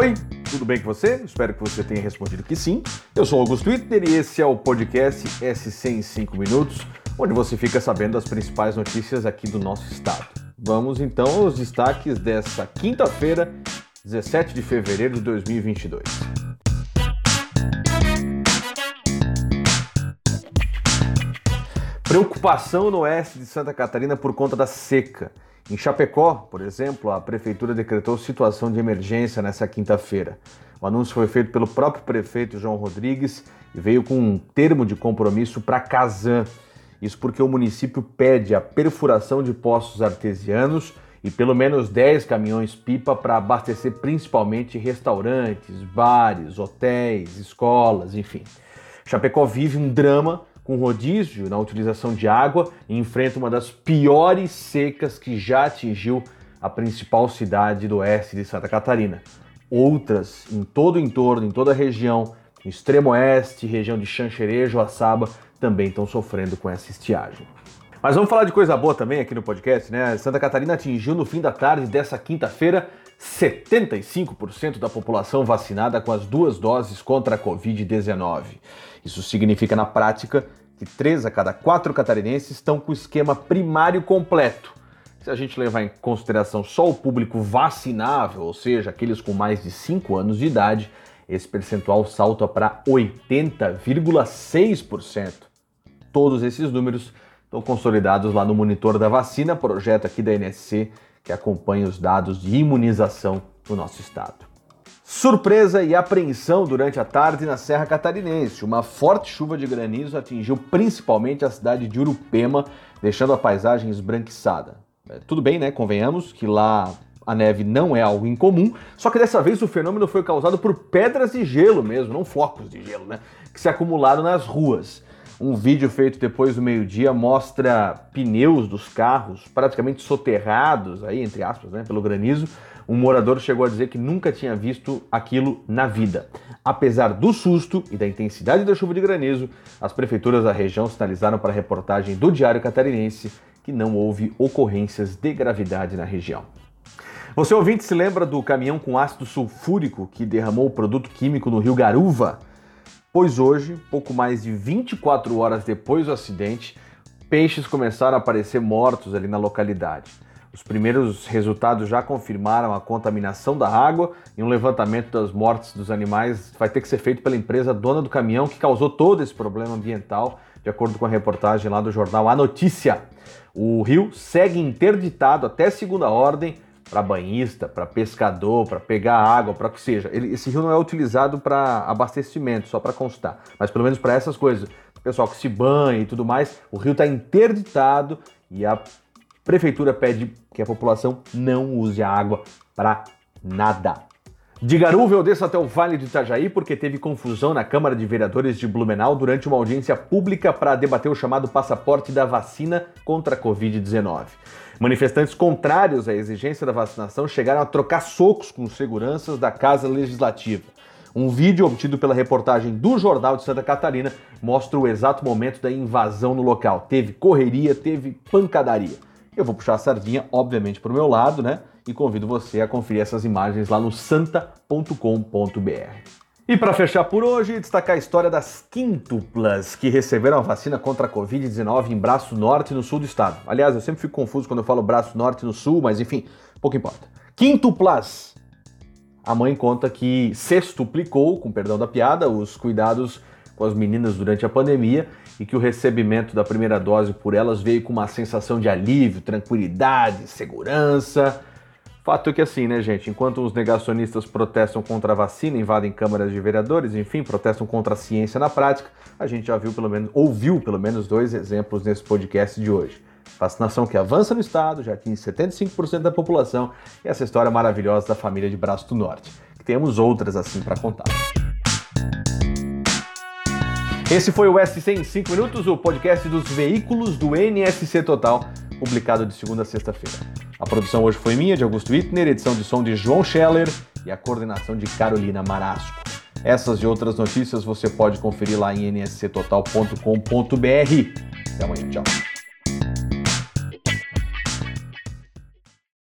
Oi, tudo bem com você? Espero que você tenha respondido que sim. Eu sou Augusto Wittner e esse é o podcast SC em 5 minutos, onde você fica sabendo das principais notícias aqui do nosso estado. Vamos então aos destaques dessa quinta-feira, 17 de fevereiro de 2022. Preocupação no oeste de Santa Catarina por conta da seca. Em Chapecó, por exemplo, a prefeitura decretou situação de emergência nessa quinta-feira. O anúncio foi feito pelo próprio prefeito João Rodrigues e veio com um termo de compromisso para Casan. Isso porque o município pede a perfuração de poços artesianos e pelo menos 10 caminhões-pipa para abastecer principalmente restaurantes, bares, hotéis, escolas, enfim. Chapecó vive um drama com rodízio na utilização de água e enfrenta uma das piores secas que já atingiu a principal cidade do oeste de Santa Catarina. Outras em todo o entorno, em toda a região, extremo oeste, região de Xanxerê, Joaçaba, também estão sofrendo com essa estiagem. Mas vamos falar de coisa boa também aqui no podcast, né? Santa Catarina atingiu no fim da tarde dessa quinta-feira 75% da população vacinada com as duas doses contra a Covid-19. Isso significa, na prática, que 3 a cada 4 catarinenses estão com o esquema primário completo. Se a gente levar em consideração só o público vacinável, ou seja, aqueles com mais de 5 anos de idade, esse percentual salta para 80,6%. Todos esses números estão consolidados lá no Monitor da Vacina, projeto aqui da NSC que acompanha os dados de imunização no nosso estado. Surpresa e apreensão durante a tarde na Serra Catarinense. Uma forte chuva de granizo atingiu principalmente a cidade de Urupema, deixando a paisagem esbranquiçada. É, tudo bem, né? Convenhamos que lá a neve não é algo incomum, só que dessa vez o fenômeno foi causado por pedras de gelo mesmo, não flocos de gelo, né? Que se acumularam nas ruas. Um vídeo feito depois do meio-dia mostra pneus dos carros praticamente soterrados, aí, entre aspas, né, pelo granizo. Um morador chegou a dizer que nunca tinha visto aquilo na vida. Apesar do susto e da intensidade da chuva de granizo, as prefeituras da região sinalizaram para a reportagem do Diário Catarinense que não houve ocorrências de gravidade na região. Você ouvinte se lembra do caminhão com ácido sulfúrico que derramou o produto químico no rio Garuva? Pois hoje, pouco mais de 24 horas depois do acidente, peixes começaram a aparecer mortos ali na localidade. Os primeiros resultados já confirmaram a contaminação da água e um levantamento das mortes dos animais vai ter que ser feito pela empresa dona do caminhão que causou todo esse problema ambiental, de acordo com a reportagem lá do jornal A Notícia. O rio segue interditado até segunda ordem para banhista, para pescador, para pegar água, para o que seja. Ele, esse rio não é utilizado para abastecimento, só para constar, mas pelo menos para essas coisas. O pessoal que se banha e tudo mais, o rio está interditado e a prefeitura pede que a população não use a água para nada. De Garuva eu desço até o Vale do Itajaí porque teve confusão na Câmara de Vereadores de Blumenau durante uma audiência pública para debater o chamado passaporte da vacina contra a Covid-19. Manifestantes contrários à exigência da vacinação chegaram a trocar socos com seguranças da Casa Legislativa. Um vídeo obtido pela reportagem do Jornal de Santa Catarina mostra o exato momento da invasão no local. Teve correria, teve pancadaria. Eu vou puxar a sardinha, obviamente, para o meu lado, né? E convido você a conferir essas imagens lá no santa.com.br. E para fechar por hoje, destacar a história das quíntuplas que receberam a vacina contra a Covid-19 em Braço Norte, no sul do estado. Aliás, eu sempre fico confuso quando eu falo Braço Norte no sul, mas enfim, pouco importa. Quíntuplas! A mãe conta que sextuplicou, com perdão da piada, os cuidados com as meninas durante a pandemia e que o recebimento da primeira dose por elas veio com uma sensação de alívio, tranquilidade, segurança. Fato é que assim, né, gente? Enquanto os negacionistas protestam contra a vacina, invadem câmaras de vereadores, enfim, protestam contra a ciência na prática, a gente já viu pelo menos, ouviu pelo menos dois exemplos nesse podcast de hoje. Vacinação que avança no estado, já atinge 75% da população, e essa história maravilhosa da família de Braço do Norte. Temos outras assim para contar. Esse foi o SC em 5 minutos, o podcast dos veículos do NSC Total, publicado de segunda a sexta-feira. A produção hoje foi minha, de Augusto Wittner, edição de som de João Scheller e a coordenação de Carolina Marasco. Essas e outras notícias você pode conferir lá em nsctotal.com.br. Até amanhã, tchau.